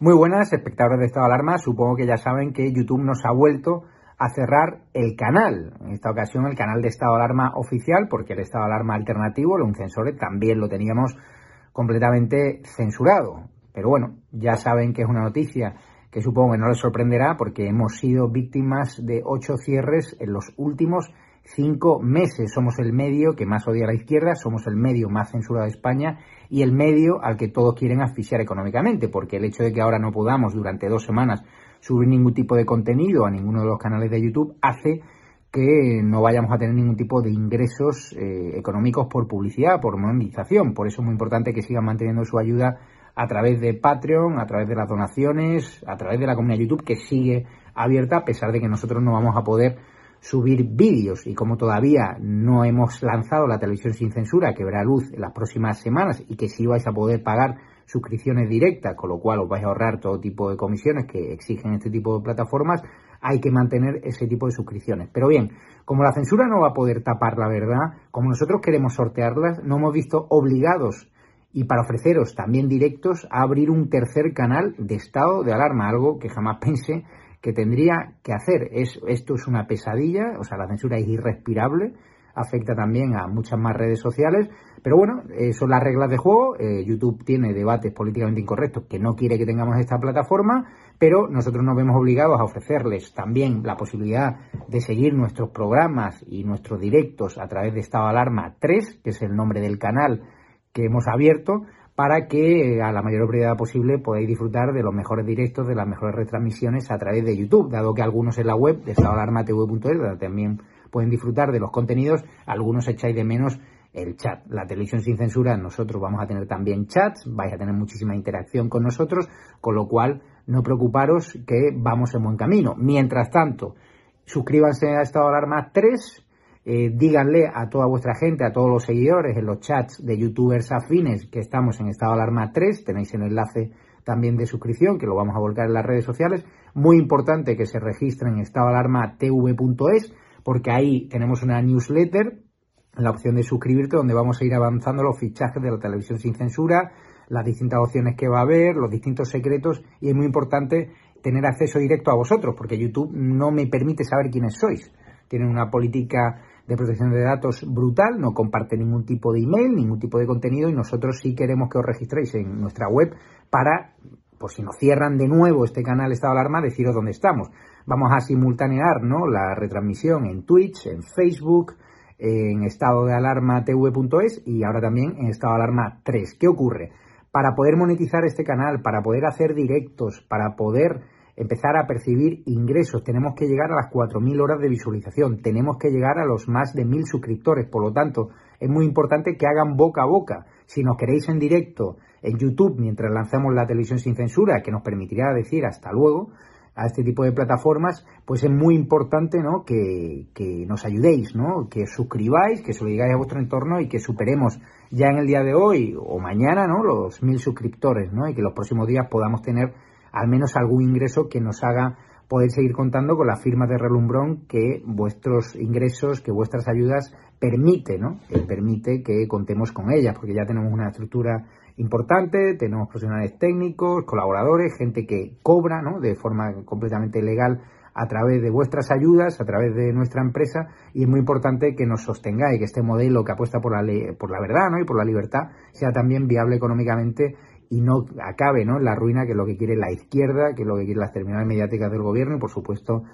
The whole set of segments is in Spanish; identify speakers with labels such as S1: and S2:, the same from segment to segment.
S1: Muy buenas, espectadores de Estado de Alarma. Supongo que ya saben que YouTube nos ha vuelto a cerrar el canal. En esta ocasión el canal de Estado de Alarma oficial, porque el Estado de Alarma alternativo, el Uncensore, también lo teníamos completamente censurado. Pero bueno, ya saben que es una noticia que supongo que no les sorprenderá porque hemos sido víctimas de ocho cierres en los últimos cinco meses. Somos el medio que más odia a la izquierda, somos el medio más censurado de España y el medio al que todos quieren asfixiar económicamente, porque el hecho de que ahora no podamos durante dos semanas subir ningún tipo de contenido a ninguno de los canales de YouTube hace que no vayamos a tener ningún tipo de ingresos eh, económicos por publicidad, por monetización. Por eso es muy importante que sigan manteniendo su ayuda a través de Patreon, a través de las donaciones, a través de la comunidad YouTube que sigue abierta a pesar de que nosotros no vamos a poder subir vídeos y como todavía no hemos lanzado la televisión sin censura que verá luz en las próximas semanas y que sí vais a poder pagar suscripciones directas, con lo cual os vais a ahorrar todo tipo de comisiones que exigen este tipo de plataformas, hay que mantener ese tipo de suscripciones. Pero bien, como la censura no va a poder tapar la verdad, como nosotros queremos sortearlas, no hemos visto obligados y para ofreceros también directos a abrir un tercer canal de estado de alarma, algo que jamás pensé que tendría que hacer. Es, esto es una pesadilla, o sea, la censura es irrespirable, afecta también a muchas más redes sociales, pero bueno, eh, son las reglas de juego. Eh, YouTube tiene debates políticamente incorrectos que no quiere que tengamos esta plataforma, pero nosotros nos vemos obligados a ofrecerles también la posibilidad de seguir nuestros programas y nuestros directos a través de Estado Alarma 3, que es el nombre del canal que hemos abierto, para que eh, a la mayor brevedad posible podáis disfrutar de los mejores directos, de las mejores retransmisiones a través de YouTube, dado que algunos en la web de estadoalarmatv.es, también pueden disfrutar de los contenidos, algunos echáis de menos el chat. La televisión sin censura, nosotros vamos a tener también chats, vais a tener muchísima interacción con nosotros, con lo cual no preocuparos que vamos en buen camino. Mientras tanto, suscríbanse a Estado Alarma 3 eh, díganle a toda vuestra gente, a todos los seguidores en los chats de youtubers afines que estamos en estado de alarma 3, tenéis el enlace también de suscripción que lo vamos a volcar en las redes sociales. Muy importante que se registren en estado de alarma tv.es porque ahí tenemos una newsletter, la opción de suscribirte donde vamos a ir avanzando los fichajes de la televisión sin censura, las distintas opciones que va a haber, los distintos secretos y es muy importante tener acceso directo a vosotros porque YouTube no me permite saber quiénes sois. Tienen una política de protección de datos brutal, no comparte ningún tipo de email, ningún tipo de contenido y nosotros sí queremos que os registréis en nuestra web para, por si nos cierran de nuevo este canal Estado de Alarma, deciros dónde estamos. Vamos a simultanear ¿no? la retransmisión en Twitch, en Facebook, en estado de alarma tv.es y ahora también en estado de alarma 3. ¿Qué ocurre? Para poder monetizar este canal, para poder hacer directos, para poder empezar a percibir ingresos. Tenemos que llegar a las 4.000 horas de visualización. Tenemos que llegar a los más de 1.000 suscriptores. Por lo tanto, es muy importante que hagan boca a boca. Si nos queréis en directo en YouTube mientras lanzamos la televisión sin censura, que nos permitirá decir hasta luego a este tipo de plataformas, pues es muy importante ¿no? que, que nos ayudéis, ¿no? que suscribáis, que se lo digáis a vuestro entorno y que superemos ya en el día de hoy o mañana ¿no? los mil suscriptores ¿no? y que los próximos días podamos tener al menos algún ingreso que nos haga poder seguir contando con la firma de relumbrón que vuestros ingresos, que vuestras ayudas permite, ¿no? permite que contemos con ellas, porque ya tenemos una estructura importante, tenemos profesionales técnicos, colaboradores, gente que cobra, ¿no? De forma completamente legal a través de vuestras ayudas, a través de nuestra empresa, y es muy importante que nos sostengáis, que este modelo que apuesta por la, ley, por la verdad ¿no? y por la libertad sea también viable económicamente y no acabe ¿no? la ruina que es lo que quiere la izquierda, que es lo que quiere las terminales mediáticas del gobierno y por supuesto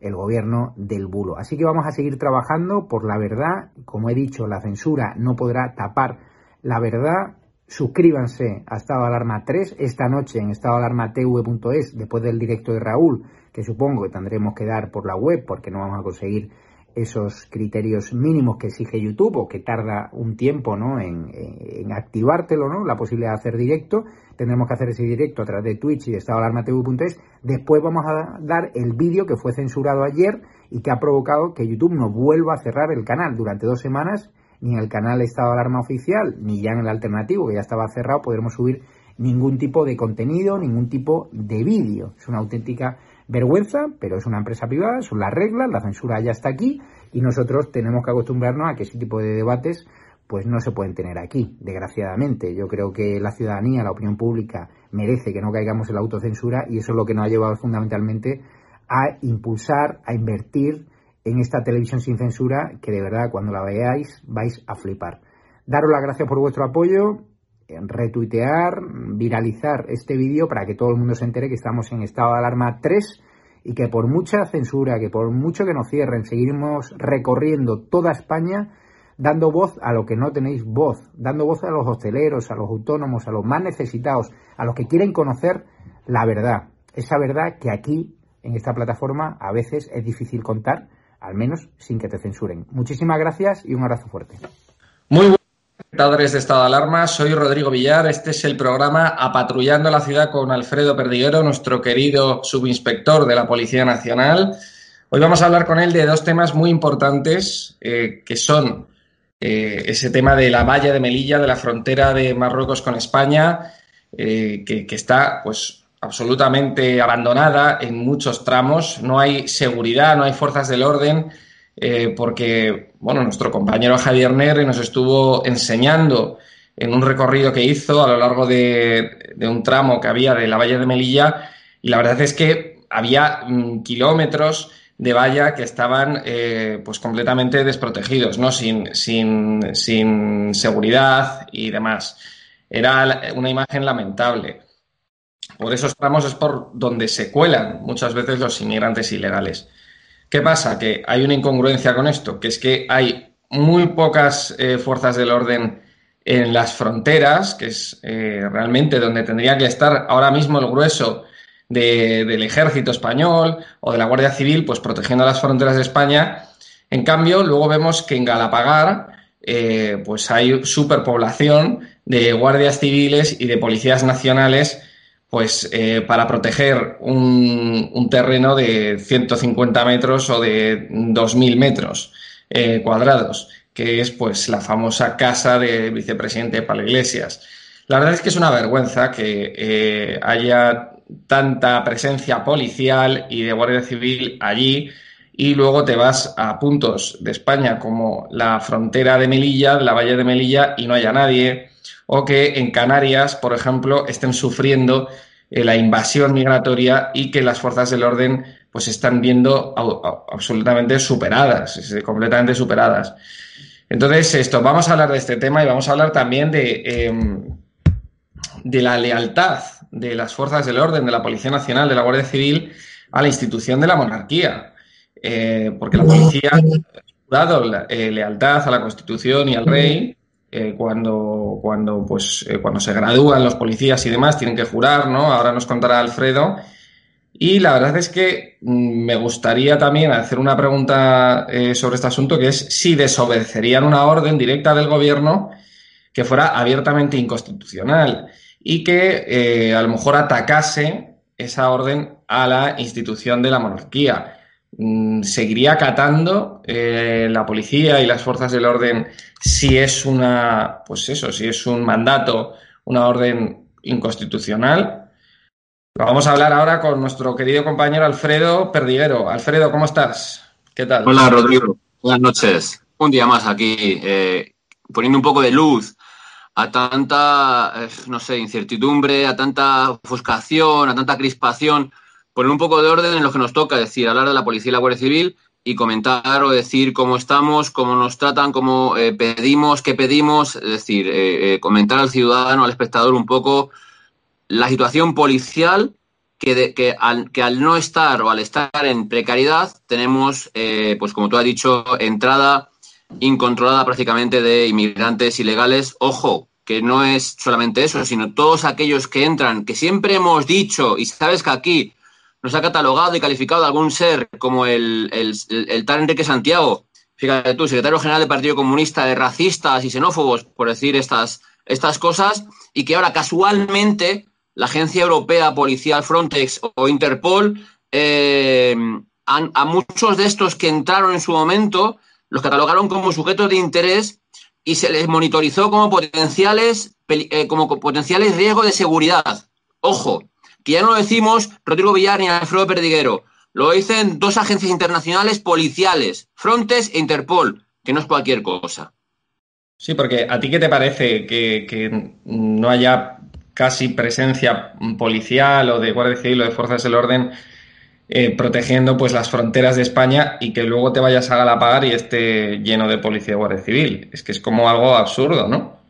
S1: el gobierno del bulo. Así que vamos a seguir trabajando por la verdad. Como he dicho, la censura no podrá tapar la verdad. Suscríbanse a Estado de Alarma 3 esta noche en estadoalarmatv.es después del directo de Raúl, que supongo que tendremos que dar por la web porque no vamos a conseguir esos criterios mínimos que exige YouTube o que tarda un tiempo ¿no? en, en, activártelo, ¿no? la posibilidad de hacer directo. Tendremos que hacer ese directo a través de Twitch y de estadoalarmatv.es. Después vamos a dar el vídeo que fue censurado ayer y que ha provocado que YouTube no vuelva a cerrar el canal durante dos semanas, ni en el canal Estado de Alarma Oficial, ni ya en el alternativo, que ya estaba cerrado, podremos subir ningún tipo de contenido, ningún tipo de vídeo. Es una auténtica vergüenza, pero es una empresa privada, son las reglas, la censura ya está aquí y nosotros tenemos que acostumbrarnos a que ese tipo de debates pues no se pueden tener aquí, desgraciadamente. Yo creo que la ciudadanía, la opinión pública, merece que no caigamos en la autocensura y eso es lo que nos ha llevado fundamentalmente a impulsar, a invertir en esta televisión sin censura que de verdad cuando la veáis vais a flipar. Daros las gracias por vuestro apoyo, retuitear, viralizar este vídeo para que todo el mundo se entere que estamos en estado de alarma 3 y que por mucha censura, que por mucho que nos cierren, seguimos recorriendo toda España dando voz a lo que no tenéis voz, dando voz a los hosteleros, a los autónomos, a los más necesitados, a los que quieren conocer la verdad. Esa verdad que aquí, en esta plataforma, a veces es difícil contar, al menos sin que te censuren. Muchísimas gracias y un abrazo fuerte.
S2: De Estado de Alarma, soy Rodrigo Villar. Este es el programa Apatrullando la Ciudad con Alfredo Perdiguero, nuestro querido subinspector de la Policía Nacional. Hoy vamos a hablar con él de dos temas muy importantes eh, que son eh, ese tema de la valla de Melilla, de la frontera de Marruecos con España, eh, que, está pues absolutamente abandonada en muchos tramos. No hay seguridad, no hay fuerzas del orden, porque bueno, nuestro compañero Javier Nere nos estuvo enseñando en un recorrido que hizo a lo largo de, un tramo que había de la valla de Melilla, y la verdad es que había mm, kilómetros de valla que estaban eh, pues completamente desprotegidos, ¿no? Sin, sin, sin, seguridad y demás. Era una imagen lamentable. Por esos tramos es por donde se cuelan muchas veces los inmigrantes ilegales. ¿Qué pasa? Que hay una incongruencia con esto, que es que hay muy pocas eh, fuerzas del orden en las fronteras, que es eh, realmente donde tendría que estar ahora mismo el grueso del ejército español o de la Guardia Civil, pues protegiendo las fronteras de España. En cambio, luego vemos que en Galapagar, eh, pues hay superpoblación de guardias civiles y de policías nacionales, pues eh, para proteger un, terreno de 150 metros o de 2.000 metros eh, cuadrados, que es pues la famosa casa del vicepresidente Pablo Iglesias. La verdad es que es una vergüenza que haya tanta presencia policial y de Guardia Civil allí y luego te vas a puntos de España como la frontera de Melilla, la Valle de Melilla y no haya nadie, o que en Canarias, por ejemplo, estén sufriendo eh, la invasión migratoria y que las fuerzas del orden pues están viendo absolutamente superadas, completamente superadas. Entonces, esto, vamos a hablar de este tema y vamos a hablar también de, em, de la lealtad de las fuerzas del orden, de la Policía Nacional, de la Guardia Civil, a la institución de la monarquía. Eh, porque la policía ha dado eh, lealtad a la Constitución y al rey. Eh, cuando, cuando, pues, cuando se gradúan los policías y demás, tienen que jurar, ¿no? Ahora nos contará Alfredo. Y la verdad es que mm, me gustaría también hacer una pregunta sobre este asunto, que es si desobedecerían una orden directa del gobierno que fuera abiertamente inconstitucional y que eh, a lo mejor atacase esa orden a la institución de la monarquía. Mm, ¿Seguiría acatando eh, la policía y las fuerzas del orden si es una, pues eso, si es un mandato, una orden inconstitucional? Vamos a hablar ahora con nuestro querido compañero Alfredo Perdiguero. Alfredo, ¿cómo estás? ¿Qué tal?
S3: Hola, Rodrigo. Buenas noches. Un día más aquí, eh, poniendo un poco de luz a tanta, eh, no sé, incertidumbre, a tanta ofuscación, a tanta crispación, poner un poco de orden en lo que nos toca, es decir, hablar de la policía y la Guardia Civil y comentar o decir cómo estamos, cómo nos tratan, cómo eh, pedimos, qué pedimos, es decir, eh, comentar al ciudadano, al espectador un poco la situación policial que, que al no estar o al estar en precariedad tenemos, pues como tú has dicho, entrada incontrolada prácticamente de inmigrantes ilegales. Ojo, que no es solamente eso, sino todos aquellos que entran, que siempre hemos dicho, y sabes que aquí nos ha catalogado y calificado algún ser como el, el, tal Enrique Santiago, fíjate tú, secretario general del Partido Comunista, de racistas y xenófobos, por decir estas, estas cosas, y que ahora casualmente la Agencia Europea Policial Frontex o Interpol, eh, a muchos de estos que entraron en su momento, los catalogaron como sujetos de interés y se les monitorizó como potenciales, eh, como potenciales riesgos de seguridad. Ojo, que ya no lo decimos Rodrigo Villar ni Alfredo Perdiguero, lo dicen dos agencias internacionales policiales, Frontex e Interpol, que no es cualquier cosa.
S2: Sí, porque a ti qué te parece que, no haya casi presencia policial o de Guardia Civil o de Fuerzas del Orden eh, protegiendo pues las fronteras de España y que luego te vayas a Galapagar y esté lleno de policía y Guardia Civil. Es que es como algo absurdo, ¿no?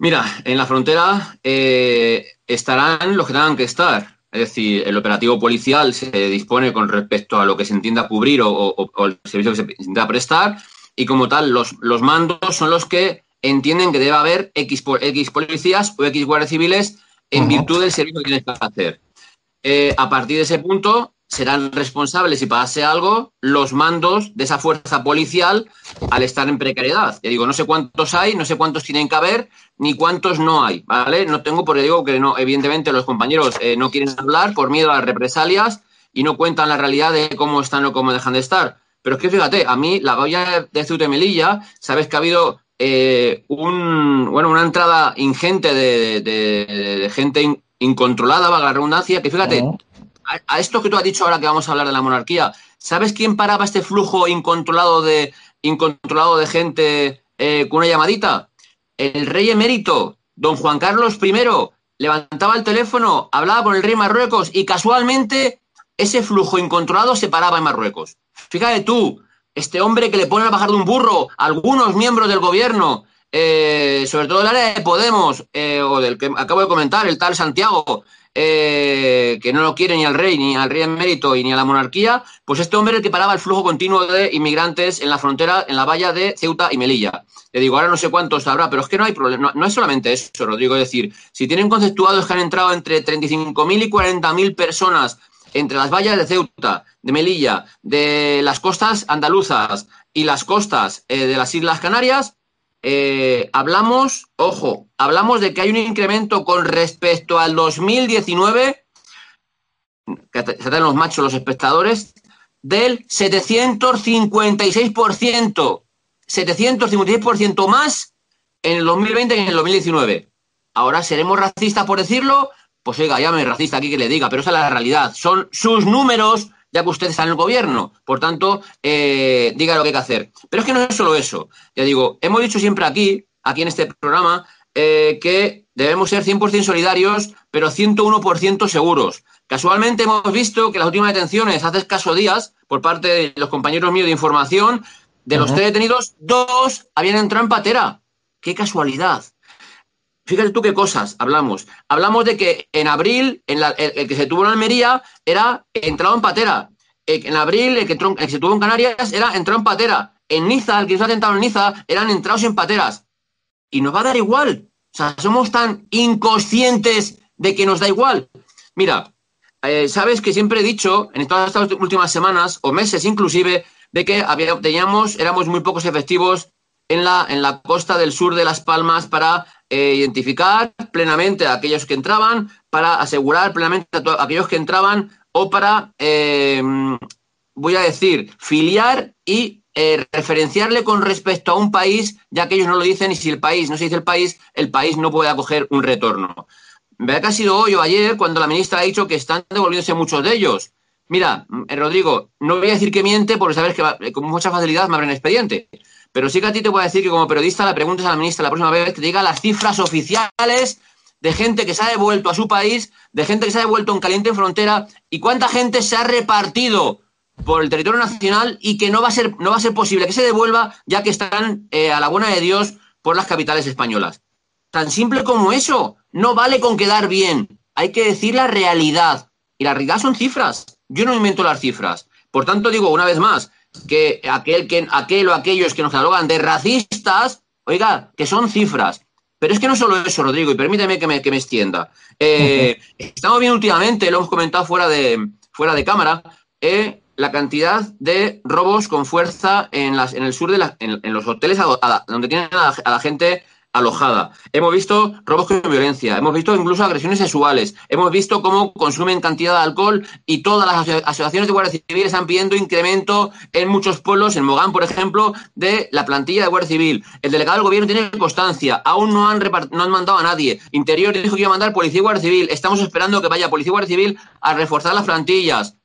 S3: Mira, en la frontera eh, estarán los que tengan que estar. Es decir, el operativo policial se dispone con respecto a lo que se entienda cubrir o, el servicio que se entienda prestar y como tal los, los mandos son los que entienden que debe haber X, X policías o X guardias civiles en virtud del servicio que tienes que hacer. Eh, a partir de ese punto serán responsables si pase algo los mandos de esa fuerza policial al estar en precariedad. Ya digo, no sé cuántos hay, no sé cuántos tienen que haber, ni cuántos no hay, ¿vale? No tengo, porque digo que no, evidentemente los compañeros eh, no quieren hablar por miedo a las represalias y no cuentan la realidad de cómo están o cómo dejan de estar. Pero es que fíjate, a mí la valla de Ceuta Melilla, sabes que ha habido eh, un, bueno, una entrada ingente de, gente incontrolada, valga la redundancia, que fíjate, a, esto que tú has dicho ahora que vamos a hablar de la monarquía, ¿sabes quién paraba este flujo incontrolado de, incontrolado de gente eh, con una llamadita? El rey emérito, don Juan Carlos I, levantaba el teléfono, hablaba con el rey Marruecos y casualmente ese flujo incontrolado se paraba en Marruecos. Fíjate tú, este hombre que le pone a bajar de un burro a algunos miembros del gobierno, eh, sobre todo el área de Podemos, eh, o del que acabo de comentar, el tal Santiago, eh, que no lo quiere ni al rey, ni al rey en mérito y ni a la monarquía, pues este hombre el que paraba el flujo continuo de inmigrantes en la frontera, en la valla de Ceuta y Melilla. Le digo, ahora no sé cuántos habrá, pero es que no hay problema, no, es solamente eso, Rodrigo, es decir, si tienen conceptuados que han entrado entre 35.000 y 40.000 personas entre las vallas de Ceuta, de Melilla, de las costas andaluzas y las costas eh, de las Islas Canarias, eh, hablamos, ojo, hablamos de que hay un incremento con respecto al 2019, que están los machos, los espectadores, del 756%. 756% más en el 2020 que en el 2019. Ahora, ¿seremos racistas por decirlo? Pues oiga, llame racista aquí que le diga, pero esa es la realidad. Son sus números ya que usted está en el gobierno. Por tanto, eh, diga lo que hay que hacer. Pero es que no es solo eso. Ya digo, hemos dicho siempre aquí, aquí en este programa, eh, que debemos ser 100% solidarios, pero 101% seguros. Casualmente hemos visto que las últimas detenciones, hace escasos días, por parte de los compañeros míos de información, de los tres detenidos, dos habían entrado en patera. ¡Qué casualidad! Fíjate tú qué cosas hablamos. Hablamos de que en abril, el, que se tuvo en Almería era entrado en patera. Eh, en abril, el que, se tuvo en Canarias era entrado en patera. En Niza, el que se ha atentado en Niza, eran entrados en pateras. Y nos va a dar igual. O sea, somos tan inconscientes de que nos da igual. Mira, eh, sabes que siempre he dicho, en todas estas últimas semanas, o meses inclusive, de que teníamos, éramos muy pocos efectivos en la, en la costa del sur de Las Palmas para eh, identificar plenamente a aquellos que entraban, para asegurar plenamente a, aquellos que entraban o para, eh, voy a decir, filiar y eh, referenciarle con respecto a un país, ya que ellos no lo dicen y si el país no se dice el país, el país no puede acoger un retorno. Vea que ha sido hoy o ayer cuando la ministra ha dicho que están devolviéndose muchos de ellos. Mira, Rodrigo, no voy a decir que miente porque sabes que con mucha facilidad me abren expediente. Pero sí que a ti te voy a decir que como periodista le preguntes a la ministra la próxima vez que te diga las cifras oficiales de gente que se ha devuelto a su país, de gente que se ha devuelto en caliente en frontera y cuánta gente se ha repartido por el territorio nacional y que no va a ser, no va a ser posible que se devuelva ya que están eh, a la buena de Dios por las capitales españolas. Tan simple como eso. No vale con quedar bien. Hay que decir la realidad. Y la realidad son cifras. Yo no invento las cifras. Por tanto, digo una vez más, que aquel, que aquel o aquellos que nos catalogan de racistas, oiga, que son cifras. Pero es que no solo eso, Rodrigo, y permíteme que me, que me extienda. Eh, estamos viendo últimamente, lo hemos comentado fuera de, fuera de cámara, eh, la cantidad de robos con fuerza en, las, en el sur de la, en, los hoteles donde tienen a la gente alojada. Hemos visto robos con violencia, hemos visto incluso agresiones sexuales, hemos visto cómo consumen cantidad de alcohol y todas las asociaciones de Guardia Civil están pidiendo incremento en muchos pueblos, en Mogán, por ejemplo, de la plantilla de Guardia Civil. El delegado del gobierno tiene constancia, aún no han, no han mandado a nadie. Interior dijo que iba a mandar policía y Guardia Civil, estamos esperando que vaya policía y Guardia Civil a reforzar las plantillas.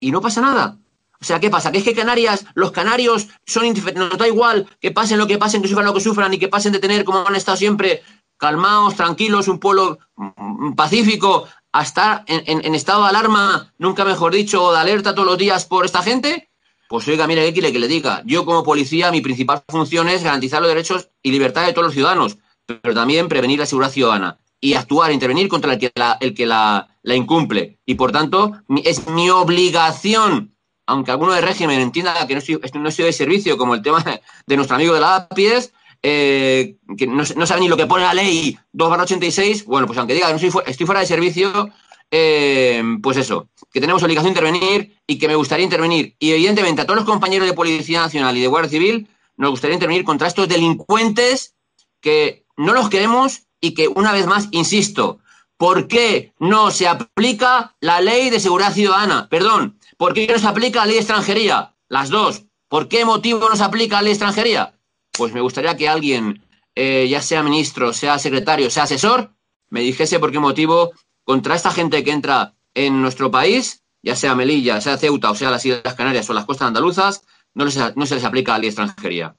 S3: Y no pasa nada. O sea, ¿qué pasa? ¿Que es que Canarias, los canarios son indiferentes, nos da igual que pasen lo que pasen, que sufran lo que sufran y que pasen de tener, como han estado siempre, calmados, tranquilos, un pueblo mm, pacífico, a estar en, estado de alarma, nunca mejor dicho, o de alerta todos los días por esta gente? Pues oiga, mire, ¿qué quiere que le diga? Yo como policía, mi principal función es garantizar los derechos y libertades de todos los ciudadanos, pero también prevenir la seguridad ciudadana y actuar, intervenir contra el que la, el que la, incumple. Y por tanto, es mi obligación, aunque alguno del régimen entienda que no estoy, no estoy de servicio, como el tema de nuestro amigo de la APIES, eh, que no, sabe ni lo que pone la ley 2 86, bueno, pues aunque diga que no estoy, estoy fuera de servicio, eh, pues eso, que tenemos obligación de intervenir y que me gustaría intervenir. Y evidentemente a todos los compañeros de Policía Nacional y de Guardia Civil nos gustaría intervenir contra estos delincuentes que no los queremos y que, una vez más, insisto, ¿por qué no se aplica la ley de seguridad ciudadana? Perdón, ¿por qué no se aplica la ley de extranjería? Las dos. ¿Por qué motivo no se aplica la ley de extranjería? Pues me gustaría que alguien, eh, ya sea ministro, sea secretario, sea asesor, me dijese por qué motivo contra esta gente que entra en nuestro país, ya sea Melilla, sea Ceuta o sea las Islas Canarias o las costas andaluzas, no, se les aplica la ley de extranjería.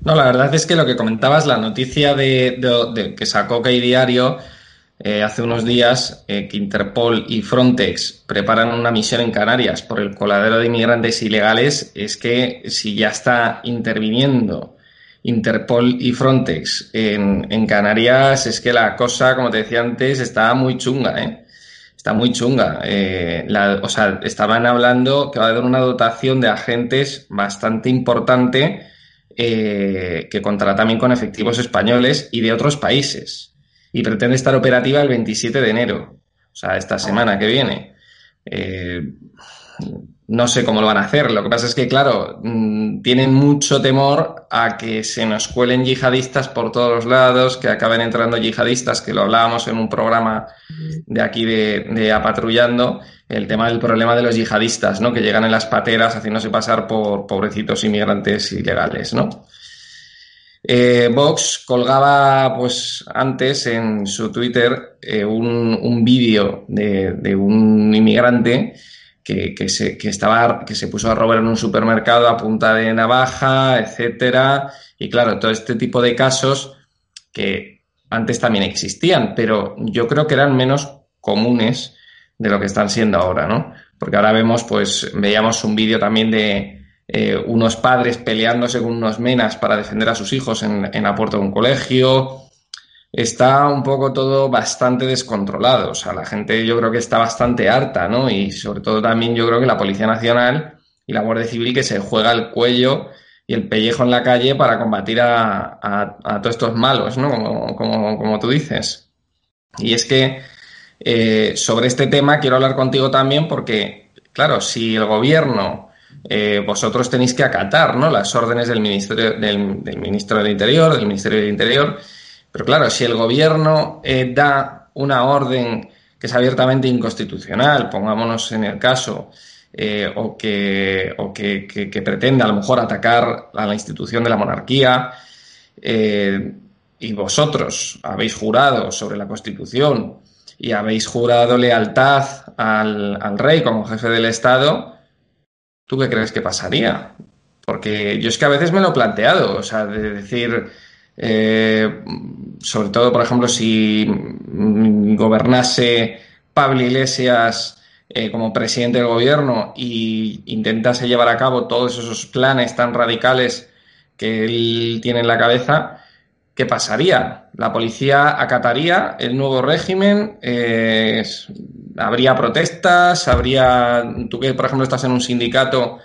S2: No, la verdad es que lo que comentabas, la noticia de, que sacó Key Diario eh, hace unos días, eh, que Interpol y Frontex preparan una misión en Canarias por el coladero de inmigrantes ilegales, es que si ya está interviniendo Interpol y Frontex en, Canarias, es que la cosa, como te decía antes, está muy chunga, ¿eh? Está muy chunga. Eh, o sea, estaban hablando que va a haber una dotación de agentes bastante importante que contará también con efectivos españoles y de otros países. Y pretende estar operativa el 27 de enero, o sea, esta semana que viene. Eh, no sé cómo lo van a hacer. Lo que pasa es que, claro, mm, tienen mucho temor a que se nos cuelen yihadistas por todos los lados, que acaben entrando yihadistas, que lo hablábamos en un programa de aquí de, de Apatrullando, el tema del problema de los yihadistas, ¿no? Que llegan en las pateras haciéndose pasar por pobrecitos inmigrantes ilegales, ¿no? Eh, Vox colgaba, pues, antes en su Twitter eh, un, vídeo de, un inmigrante que, se, estaba, que se puso a robar en un supermercado a punta de navaja, etcétera. Y claro, todo este tipo de casos que antes también existían, pero yo creo que eran menos comunes de lo que están siendo ahora, ¿no? Porque ahora vemos, pues, veíamos un vídeo también de eh, unos padres peleándose con unos menas para defender a sus hijos en, en la de un colegio. Está un poco todo bastante descontrolado. O sea, la gente yo creo que está bastante harta, ¿no? Y sobre todo también yo creo que la Policía Nacional y la Guardia Civil que se juega el cuello y el pellejo en la calle para combatir a, a, todos estos malos, ¿no? Como, como, como tú dices. Y es que eh, sobre este tema quiero hablar contigo también porque, claro, si el gobierno, eh, vosotros tenéis que acatar ¿no? las órdenes del, ministerio, del, ministro del Interior, del Ministerio del Interior, pero claro, si el gobierno eh, da una orden que es abiertamente inconstitucional, pongámonos en el caso, o, que, o que, a lo mejor atacar a la institución de la monarquía, y vosotros habéis jurado sobre la Constitución y habéis jurado lealtad al, rey como jefe del Estado, ¿tú qué crees que pasaría? Porque yo es que a veces me lo he planteado, o sea, de decir, eh, sobre todo, por ejemplo, si gobernase Pablo Iglesias eh, como presidente del gobierno y intentase llevar a cabo todos esos planes tan radicales que él tiene en la cabeza, ¿qué pasaría? La policía acataría el nuevo régimen, eh, habría protestas, habría, tú que por ejemplo estás en un sindicato,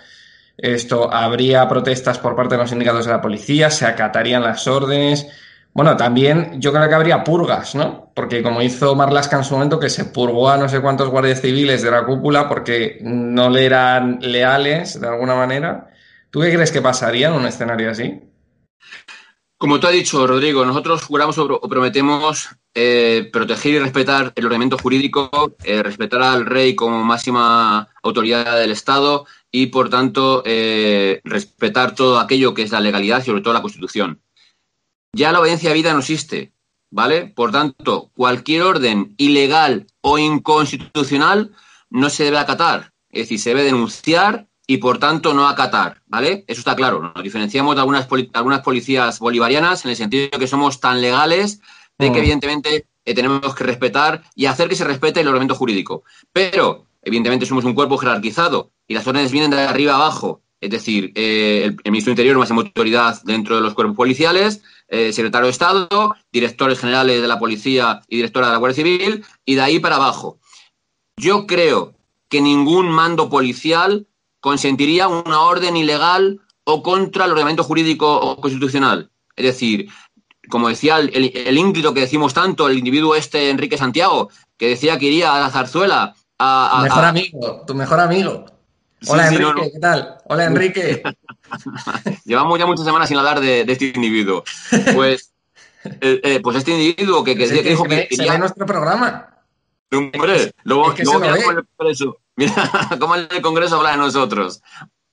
S2: esto, habría protestas por parte de los sindicatos de la policía, se acatarían las órdenes. Bueno, también yo creo que habría purgas, ¿no? Porque como hizo Marlaska en su momento, que se purgó a no sé cuántos guardias civiles de la cúpula porque no le eran leales de alguna manera. ¿Tú qué crees que pasaría en un escenario así?
S3: Como tú has dicho, Rodrigo, nosotros juramos o prometemos eh, proteger y respetar el ordenamiento jurídico, eh, respetar al rey como máxima autoridad del Estado y, por tanto, eh, respetar todo aquello que es la legalidad y, sobre todo, la Constitución. Ya la obediencia de vida no existe, ¿vale? Por tanto, cualquier orden ilegal o inconstitucional no se debe acatar. Es decir, se debe denunciar y por tanto no acatar, ¿vale? Eso está claro. Nos diferenciamos de algunas, algunas policías bolivarianas en el sentido de que somos tan legales de que mm. evidentemente eh, tenemos que respetar y hacer que se respete el ordenamiento jurídico. Pero, evidentemente, somos un cuerpo jerarquizado y las órdenes vienen de arriba abajo. Es decir, eh, el, ministro de Interior, máxima autoridad dentro de los cuerpos policiales, eh, secretario de Estado, directores generales de la Policía y directora de la Guardia Civil, y de ahí para abajo. Yo creo que ningún mando policial consentiría una orden ilegal o contra el ordenamiento jurídico o constitucional. Es decir, como decía el, el, que decimos tanto, el individuo este Enrique Santiago, que decía que iría a la zarzuela a...
S2: tu mejor amigo, tu mejor amigo. Hola Enrique, ¿qué tal? Hola Enrique.
S3: Llevamos ya muchas semanas sin hablar de, este individuo. Pues, eh, eh, pues este individuo que, que, dijo que,
S2: quería... nuestro programa.
S3: Hombre, luego, es que luego el Congreso. Mira cómo el Congreso habla de nosotros.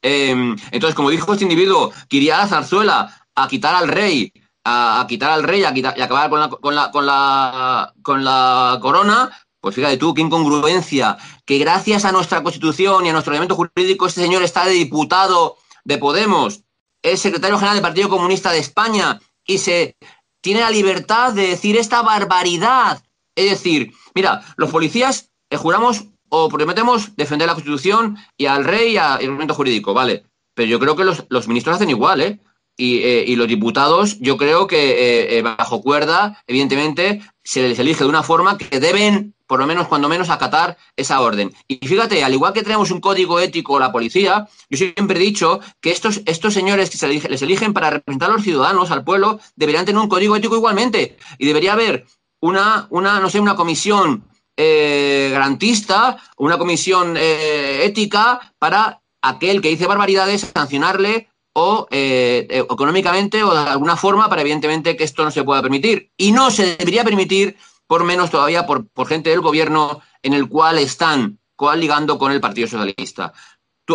S3: Em, entonces, como dijo este individuo, que iría a la zarzuela a quitar al rey a, quitar al rey a quitar, y acabar con la, con, la, con, la, con la corona, pues fíjate tú, qué incongruencia, que gracias a nuestra constitución y a nuestro ordenamiento jurídico este señor está de diputado de Podemos, es secretario general del Partido Comunista de España y se tiene la libertad de decir esta barbaridad. Es decir, mira, los policías eh, juramos o prometemos defender la Constitución y al rey y al ordenamiento jurídico, vale. Pero yo creo que los, ministros hacen igual, ¿eh? Eh, y, los diputados, yo creo que eh, eh, bajo cuerda, evidentemente, se les elige de una forma que deben, por lo menos, cuando menos, acatar esa orden. Y fíjate, al igual que tenemos un código ético la policía, yo siempre he dicho que estos, estos señores que se les eligen para representar a los ciudadanos, al pueblo, deberían tener un código ético igualmente. Y debería haber una, una no sé, una comisión garantista, una comisión ética para aquel que dice barbaridades, sancionarle o eh, eh, económicamente o de alguna forma para evidentemente que esto no se pueda permitir. Y no se debería permitir, por menos todavía por, gente del gobierno en el cual están coaligando con el Partido Socialista.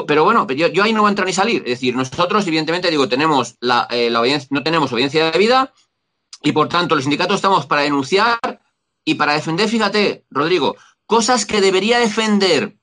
S3: pero bueno, yo, ahí no voy a entrar ni salir. Es decir, nosotros, evidentemente, digo, tenemos la, eh, no tenemos obediencia de vida y por tanto los sindicatos estamos para denunciar y para defender, fíjate, Rodrigo, cosas que debería defender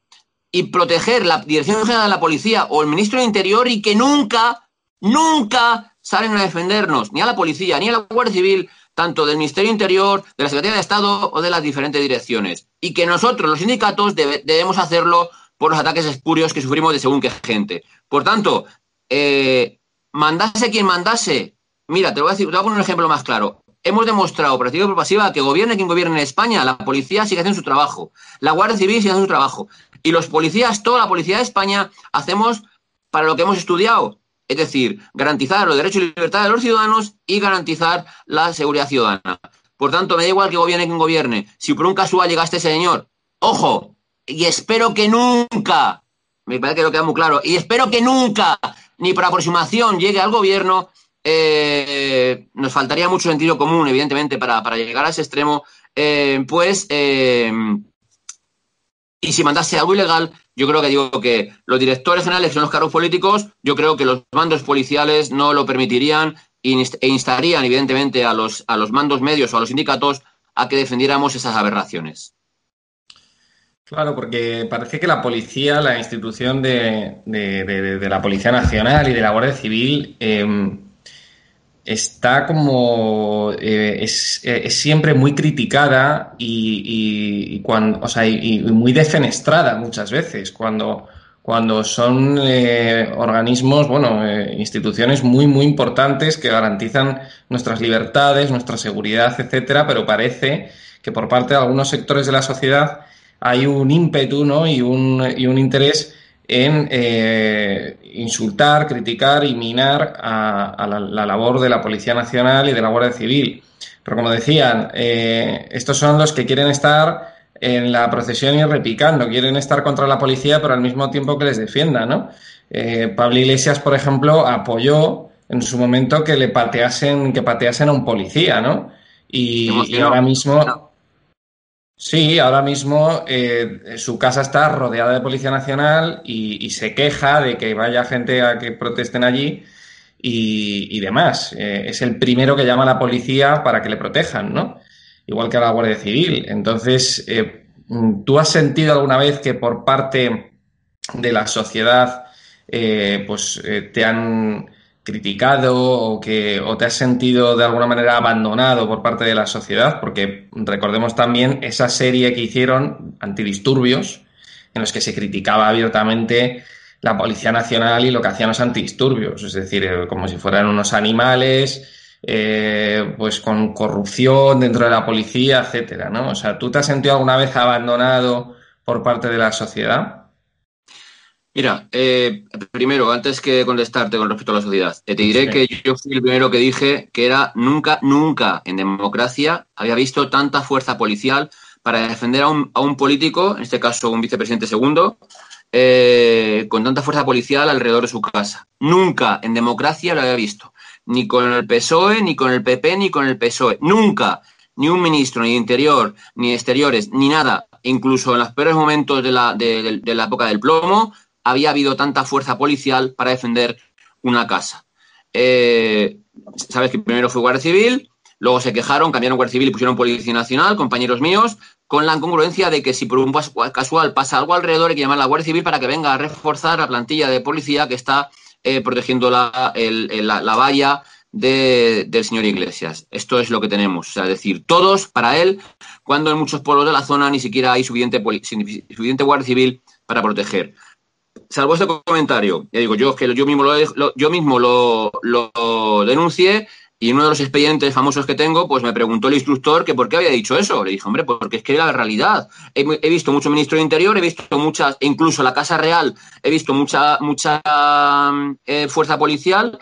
S3: y proteger la Dirección General de la Policía o el Ministro de Interior y que nunca nunca salen a defendernos, ni a la policía, ni a la Guardia Civil, tanto del Ministerio Interior, de la Secretaría de Estado o de las diferentes direcciones. Y que nosotros, los sindicatos, debemos hacerlo por los ataques espurios que sufrimos de según qué gente. Por tanto, eh, mandase quien mandase. Mira, te voy a decir, te voy a poner un ejemplo más claro. Hemos demostrado por activa y por pasiva que gobierne quien gobierne en España, la policía sigue haciendo su trabajo, la Guardia Civil sigue haciendo su trabajo. Y los policías, toda la policía de España, hacemos para lo que hemos estudiado, es decir, garantizar los derechos y libertades de los ciudadanos y garantizar la seguridad ciudadana. Por tanto, me da igual que gobierne quien gobierne. Si por un casual llega este señor, ojo, y espero que nunca, me parece que lo queda muy claro, y espero que nunca, ni por aproximación, llegue al gobierno, eh, nos faltaría mucho sentido común, evidentemente, para, llegar a ese extremo, eh, pues, eh, y si mandase algo ilegal, yo creo que digo que los directores generales, son los cargos políticos, yo creo que los mandos policiales no lo permitirían e instarían, evidentemente, a los, a los mandos medios o a los sindicatos a que defendiéramos esas aberraciones.
S2: Claro, porque parece que la policía, la institución de, la Policía Nacional y de la Guardia Civil, em, está como eh, es, siempre muy criticada y, cuando o sea, y, muy defenestrada muchas veces cuando cuando son eh, organismos bueno eh, instituciones muy muy importantes que garantizan nuestras libertades nuestra seguridad etcétera pero parece que por parte de algunos sectores de la sociedad hay un ímpetu ¿no? y un y un interés en eh, insultar, criticar y minar a, la, labor de la Policía Nacional y de la Guardia Civil. Pero como decían, eh, estos son los que quieren estar en la procesión y repicando, quieren estar contra la policía, pero al mismo tiempo que les defienda, ¿no? Eh, Pablo Iglesias, por ejemplo, apoyó en su momento que le pateasen, que pateasen a un policía, ¿no? Y, y ahora mismo, Sí, ahora mismo eh, su casa está rodeada de Policía Nacional y, se queja de que vaya gente a que protesten allí y, demás. Eh, es el primero que llama a la policía para que le protejan, ¿no? Igual que a la Guardia Civil. Entonces, eh, ¿tú has sentido alguna vez que por parte de la sociedad pues te han criticado o que o te has sentido de alguna manera abandonado por parte de la sociedad, porque recordemos también esa serie que hicieron antidisturbios en los que se criticaba abiertamente la Policía Nacional y lo que hacían los antidisturbios, es decir, eh, como si fueran unos animales, eh, pues con corrupción dentro de la policía, etcétera, ¿no? O sea, ¿tú te has sentido alguna vez abandonado por parte de la sociedad?
S3: Mira, eh, primero, antes que contestarte con respecto a la sociedad, te diré que yo fui el primero que dije que era nunca, nunca en democracia había visto tanta fuerza policial para defender a un, a un político, en este caso un vicepresidente segundo, eh, con tanta fuerza policial alrededor de su casa. Nunca en democracia lo había visto. Ni con el PSOE, ni con el PP, ni con el PSOE. Nunca. Ni un ministro, ni de interior, ni exteriores, ni nada. Incluso en los peores momentos de la, de la época del plomo, había habido tanta fuerza policial para defender una casa. Eh, Sabes que primero fue Guardia Civil, luego se quejaron, cambiaron Guardia Civil y pusieron Policía Nacional, compañeros míos, con la incongruencia de que si por un casual pasa algo alrededor hay que llamar a la Guardia Civil para que venga a reforzar la plantilla de policía que está eh, protegiendo la, la, valla del señor Iglesias. Esto es lo que tenemos. Sea, decir, todos para él, cuando en muchos pueblos de la zona ni siquiera hay suficiente, suficiente Guardia Civil para proteger salvo este comentario, ya digo, yo que yo mismo lo, yo mismo lo, denuncié y en uno de los expedientes famosos que tengo, pues me preguntó el instructor que por qué había dicho eso. Le dije, hombre, porque es que era la realidad. He, visto mucho ministro de Interior, he visto muchas, incluso la Casa Real, he visto mucha, mucha eh, fuerza policial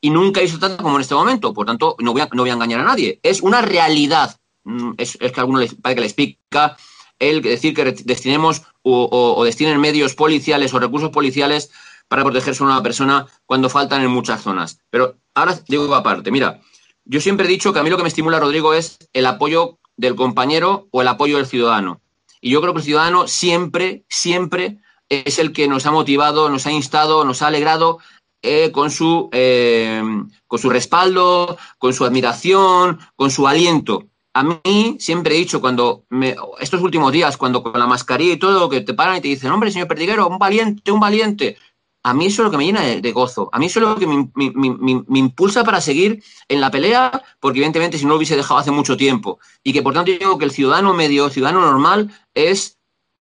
S3: y nunca he visto tanto como en este momento. Por tanto, no voy a, no voy a engañar a nadie. Es una realidad. Mm, es, es que a alguno les, parece que le explica el decir que destinemos o, destinen medios policiales o recursos policiales para protegerse a una persona cuando faltan en muchas zonas. Pero ahora digo aparte, mira, yo siempre he dicho que a mí lo que me estimula, Rodrigo, es el apoyo del compañero o el apoyo del ciudadano. Y yo creo que el ciudadano siempre, siempre es el que nos ha motivado, nos ha instado, nos ha alegrado eh, con, su, eh, con su respaldo, con su admiración, con su aliento. A mí siempre he dicho, cuando me, estos últimos días, cuando con la mascarilla y todo, que te paran y te dicen, hombre, señor Perdiguero, un valiente, un valiente. A mí eso es lo que me llena de, gozo. A mí eso es lo que me, impulsa para seguir en la pelea, porque evidentemente si no lo hubiese dejado hace mucho tiempo. Y que por tanto yo digo que el ciudadano medio, ciudadano normal, es,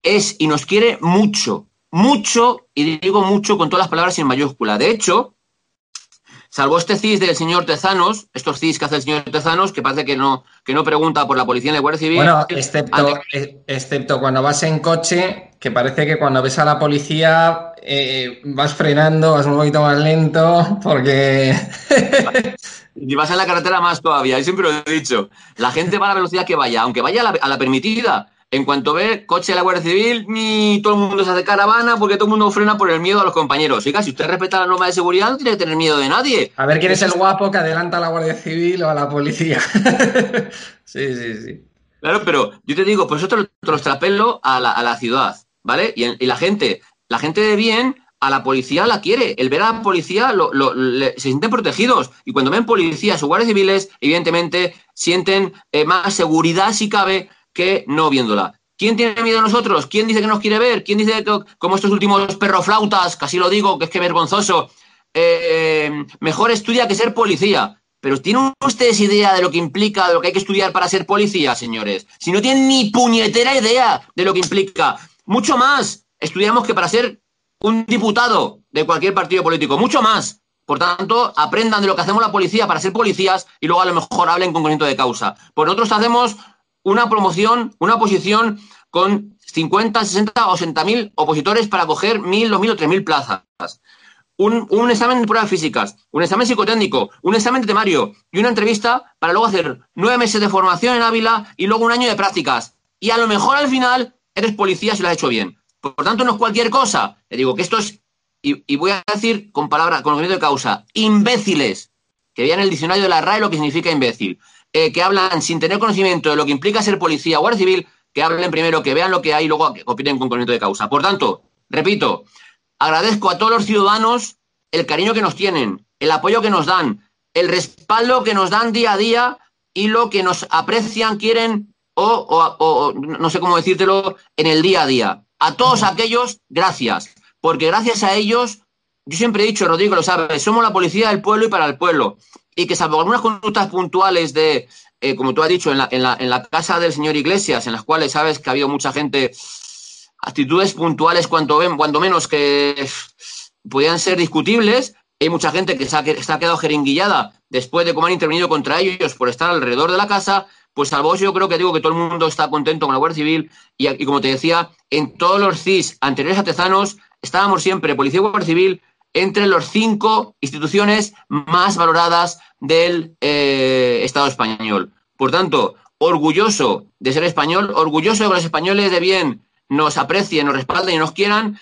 S3: es y nos quiere mucho, mucho, y digo mucho con todas las palabras en mayúscula. De hecho, Salvo este CIS del señor Tezanos, estos CIS que hace el señor Tezanos, que parece que no, que no pregunta por la policía en la Guardia Civil.
S2: Bueno, excepto, eh, excepto cuando vas en coche, que parece que cuando ves a la policía eh, vas frenando, vas un poquito más lento, porque.
S3: y vas en la carretera más todavía, yo siempre lo he dicho. La gente va a la velocidad que vaya, aunque vaya a la permitida en cuanto ve coche de la Guardia Civil, ni todo el mundo se hace caravana porque todo el mundo frena por el miedo a los compañeros. Oiga, si usted respeta la norma de seguridad, no tiene que tener miedo de nadie.
S2: A ver quién es el guapo que adelanta a la Guardia Civil o a la policía. sí, sí, sí.
S3: Claro, pero yo te digo, pues esto lo trapelo a la, a la ciudad, ¿vale? Y, la gente, la gente de bien a la policía la quiere. El ver a la policía lo, se sienten protegidos. Y cuando ven policías o guardias civiles, evidentemente sienten eh, más seguridad si cabe que no viéndola. ¿Quién tiene miedo a nosotros? ¿Quién dice que nos quiere ver? ¿Quién dice que, como estos últimos perroflautas, casi lo digo, que es que vergonzoso, eh, mejor estudia que ser policía? Pero ¿tienen ustedes idea de lo que implica, de lo que hay que estudiar para ser policía, señores? Si no tienen ni puñetera idea de lo que implica, mucho más estudiamos que para ser un diputado de cualquier partido político, mucho más. Por tanto, aprendan de lo que hacemos la policía para ser policías y luego a lo mejor hablen con conocimiento de causa. Pues nosotros hacemos una promoción, una oposición con 50, 60 o 60 mil opositores para coger mil, dos mil o tres mil plazas. Un, un, examen de pruebas físicas, un examen psicotécnico, un examen de temario y una entrevista para luego hacer nueve meses de formación en Ávila y luego un año de prácticas. Y a lo mejor al final eres policía si lo has hecho bien. Por, tanto, no es cualquier cosa. Le digo que esto es, y, voy a decir con palabras, con conocimiento de causa, imbéciles. Que vean el diccionario de la RAE lo que significa imbécil. Eh, que hablan sin tener conocimiento de lo que implica ser policía o guardia civil, que hablen primero, que vean lo que hay y luego opinen con conocimiento de causa. Por tanto, repito, agradezco a todos los ciudadanos el cariño que nos tienen, el apoyo que nos dan, el respaldo que nos dan día a día y lo que nos aprecian, quieren o, o no sé cómo decírtelo, en el día a día. A todos aquellos, gracias, porque gracias a ellos yo siempre he dicho, Rodrigo lo sabe, somos la policía del pueblo y para el pueblo. Y que salvo algunas conductas puntuales de, eh, como tú has dicho, en la, en, la, en la casa del señor Iglesias, en las cuales sabes que ha habido mucha gente, actitudes puntuales cuanto, ven, cuando menos que podían ser discutibles, hay mucha gente que se ha, que quedado jeringuillada después de cómo han intervenido contra ellos por estar alrededor de la casa, pues salvo yo creo que digo que todo el mundo está contento con la Guardia Civil y, y como te decía, en todos los CIS anteriores a Tezanos estábamos siempre, Policía y Guardia Civil, entre las cinco instituciones más valoradas del eh, Estado español. Por tanto, orgulloso de ser español, orgulloso de que los españoles de bien nos aprecien, nos respalden y nos quieran,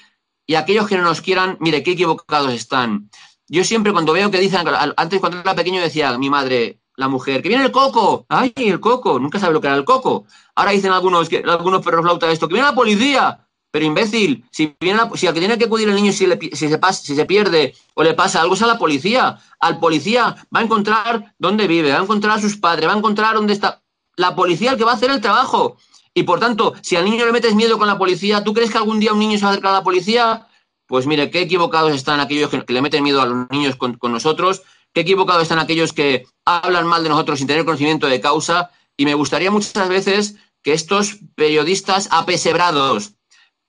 S3: y aquellos que no nos quieran, mire, qué equivocados están. Yo siempre cuando veo que dicen, antes cuando era pequeño decía mi madre, la mujer, que viene el coco, ay, el coco, nunca sabe lo que era el coco. Ahora dicen algunos, que, algunos perros flauta esto, que viene la policía, pero imbécil, si, viene si al que tiene que acudir el niño si, le, si, se pasa, si se pierde o le pasa algo es a la policía. Al policía va a encontrar dónde vive, va a encontrar a sus padres, va a encontrar dónde está. La policía el que va a hacer el trabajo. Y por tanto, si al niño le metes miedo con la policía, ¿tú crees que algún día un niño se va a acercar a la policía? Pues mire, qué equivocados están aquellos que, que le meten miedo a los niños con, con nosotros, qué equivocados están aquellos que hablan mal de nosotros sin tener conocimiento de causa. Y me gustaría muchas veces que estos periodistas apesebrados,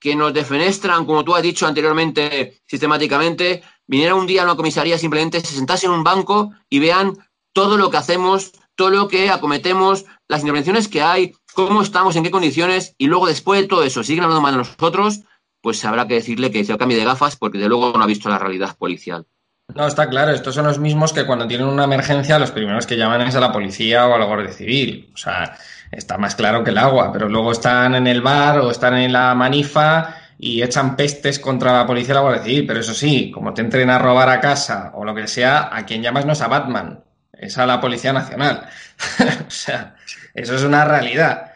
S3: que nos defenestran, como tú has dicho anteriormente, sistemáticamente, viniera un día a una comisaría simplemente, se sentase en un banco y vean todo lo que hacemos, todo lo que acometemos, las intervenciones que hay, cómo estamos, en qué condiciones, y luego después de todo eso siguen hablando mal de nosotros, pues habrá que decirle que se cambie de gafas porque de luego no ha visto la realidad policial.
S2: No, está claro, estos son los mismos que cuando tienen una emergencia los primeros que llaman es a la policía o a la Guardia Civil. O sea, está más claro que el agua, pero luego están en el bar o están en la manifa y echan pestes contra la policía y la Guardia Civil. Pero eso sí, como te entren a robar a casa o lo que sea, a quien llamas no es a Batman, es a la Policía Nacional. o sea, eso es una realidad.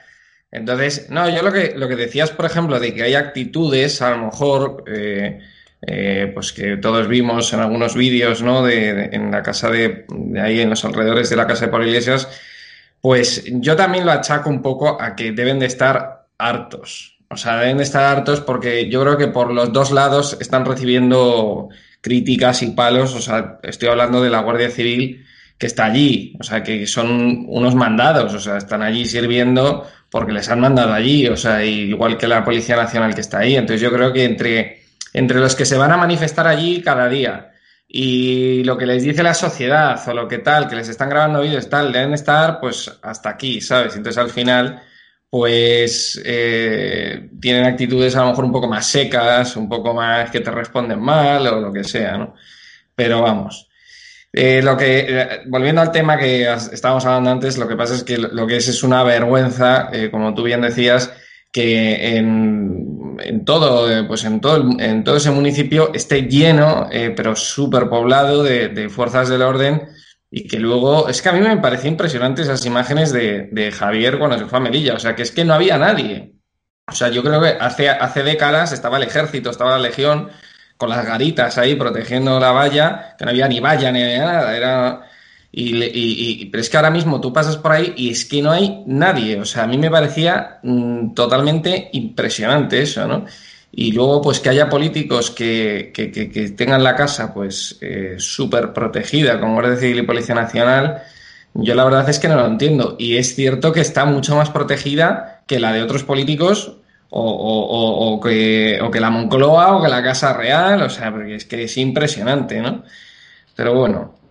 S2: Entonces, no, yo lo que, lo que decías, por ejemplo, de que hay actitudes, a lo mejor, eh, eh, pues que todos vimos en algunos vídeos, ¿no? De, en la casa de, de, ahí, en los alrededores de la casa de Pablo Iglesias, pues yo también lo achaco un poco a que deben de estar hartos. O sea, deben de estar hartos porque yo creo que por los dos lados están recibiendo críticas y palos. O sea, estoy hablando de la Guardia Civil que está allí. O sea, que son unos mandados. O sea, están allí sirviendo porque les han mandado allí. O sea, igual que la Policía Nacional que está ahí. Entonces yo creo que entre, entre los que se van a manifestar allí cada día y lo que les dice la sociedad o lo que tal, que les están grabando vídeos tal, deben estar pues hasta aquí, ¿sabes? Entonces al final pues eh, tienen actitudes a lo mejor un poco más secas, un poco más que te responden mal o lo que sea, ¿no? Pero vamos. Eh, lo que, eh, volviendo al tema que estábamos hablando antes, lo que pasa es que lo que es es una vergüenza, eh, como tú bien decías, que en, todo, eh, pues en todo, en todo ese municipio esté lleno, eh, pero súper poblado de, de, fuerzas del orden y que luego, es que a mí me parecía impresionante esas imágenes de, de, Javier cuando se fue a Melilla, o sea, que es que no había nadie. O sea, yo creo que hace, hace décadas estaba el ejército, estaba la legión con las garitas ahí protegiendo la valla, que no había ni valla ni nada, era y, y, y, pero es que ahora mismo tú pasas por ahí y es que no hay nadie. O sea, a mí me parecía mmm, totalmente impresionante eso, ¿no? Y luego, pues que haya políticos que, que, que, tengan la casa, pues, eh, súper protegida con Guardia Civil y Policía Nacional, yo la verdad es que no lo entiendo. Y es cierto que está mucho más protegida que la de otros políticos o, o, o, o que, o que la Moncloa o que la Casa Real, o sea, porque es que es impresionante, ¿no? Pero bueno,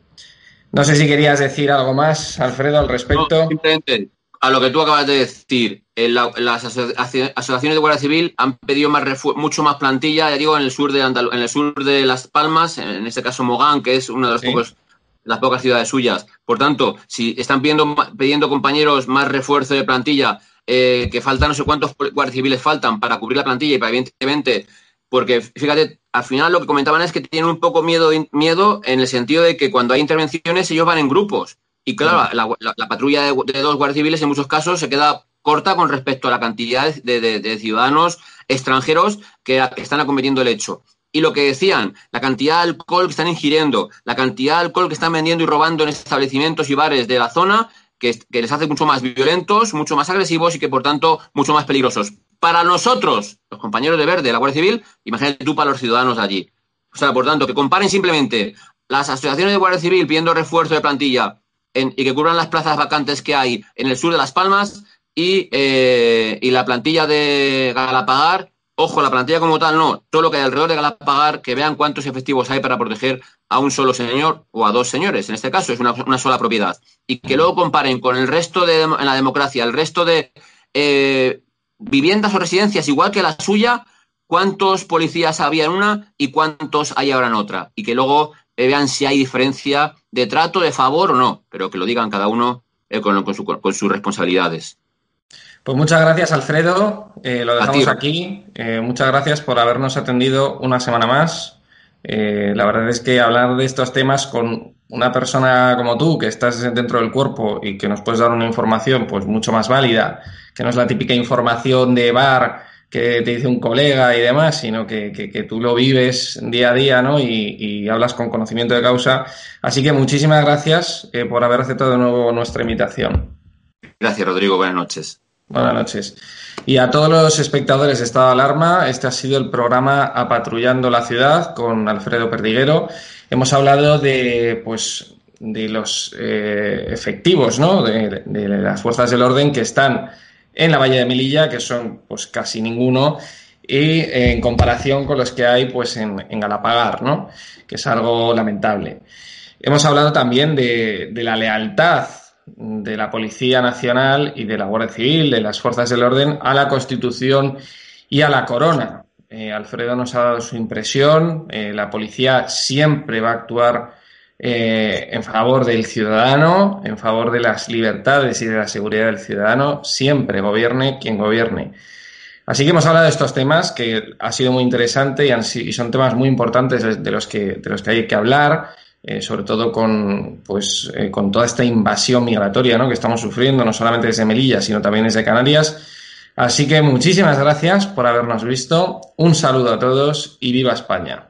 S2: no sé si querías decir algo más, Alfredo, al respecto.
S3: No, simplemente a lo que tú acabas de decir, la, las asociaciones de Guardia Civil han pedido más mucho más plantilla, ya digo, en el sur de en el sur de Las Palmas, en este caso Mogán, que es una de sí. pocos, las pocas ciudades suyas. Por tanto, si están pidiendo, pidiendo compañeros más refuerzo de plantilla, eh, que faltan no sé cuántos guardias civiles faltan para cubrir la plantilla y para evidentemente porque fíjate, al final lo que comentaban es que tienen un poco miedo, miedo en el sentido de que cuando hay intervenciones ellos van en grupos. Y claro, la, la, la patrulla de, de, dos guardias civiles en muchos casos se queda corta con respecto a la cantidad de, de, de ciudadanos extranjeros que, que, están acometiendo el hecho. Y lo que decían, la cantidad de alcohol que están ingiriendo, la cantidad de alcohol que están vendiendo y robando en establecimientos y bares de la zona, que, que les hace mucho más violentos, mucho más agresivos y que por tanto mucho más peligrosos para nosotros, los compañeros de verde, la Guardia Civil, imagínate tú para los ciudadanos de allí. O sea, por tanto, que comparen simplemente las asociaciones de Guardia Civil pidiendo refuerzo de plantilla y que cubran las plazas vacantes que hay en el sur de Las Palmas y, eh, y la plantilla de Galapagar. Ojo, la plantilla como tal no, todo lo que hay alrededor de Galapagar, que vean cuántos efectivos hay para proteger a un solo señor o a dos señores, en este caso es una, sola propiedad. Y que luego comparen con el resto de la democracia, el resto de eh, viviendas o residencias igual que la suya, cuántos policías había en una y cuántos hay ahora en otra. Y que luego eh, vean si hay diferencia de trato, de favor o no, pero que lo digan cada uno eh, con, sus responsabilidades.
S2: Pues muchas gracias, Alfredo. Eh, lo dejamos aquí. muchas gracias por habernos atendido una semana más. la verdad es que hablar de estos temas con una persona como tú, que estás dentro del cuerpo y que nos puedes dar una información pues mucho más válida, que no es la típica información de bar que te dice un colega y demás, sino que, tú lo vives día a día ¿no? Y, hablas con conocimiento de causa. Así que muchísimas gracias eh, por haber aceptado de nuevo nuestra invitación.
S3: Gracias, Rodrigo. Buenas noches.
S2: Buenas noches. Y a todos los espectadores de Estado de Alarma, este ha sido el programa Apatrullando la Ciudad con Alfredo Perdiguero. Hemos hablado de, pues, de los eh, efectivos, ¿no? de las fuerzas del orden que están en la Valle de Melilla, que son pues casi ninguno, y en comparación con los que hay pues en, Galapagar, ¿no? que es algo lamentable. Hemos hablado también de, la lealtad de la Policía Nacional y de la Guardia Civil, de las fuerzas del orden, a la Constitución y a la corona. Eh, Alfredo nos ha dado su impresión. Eh, la policía siempre va a actuar eh, en favor del ciudadano, en favor de las libertades y de la seguridad del ciudadano, siempre gobierne quien gobierne. Así que hemos hablado de estos temas que ha sido muy interesante y, son temas muy importantes de los que, hay que hablar, eh, sobre todo con, pues, eh, con toda esta invasión migratoria ¿no? que estamos sufriendo, no solamente desde Melilla, sino también desde Canarias. Así que muchísimas gracias por habernos visto. Un saludo a todos y viva. España.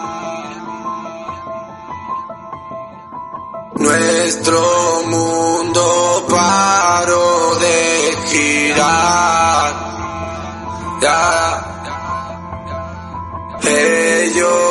S4: Nuestro mundo paró de girar. Ellos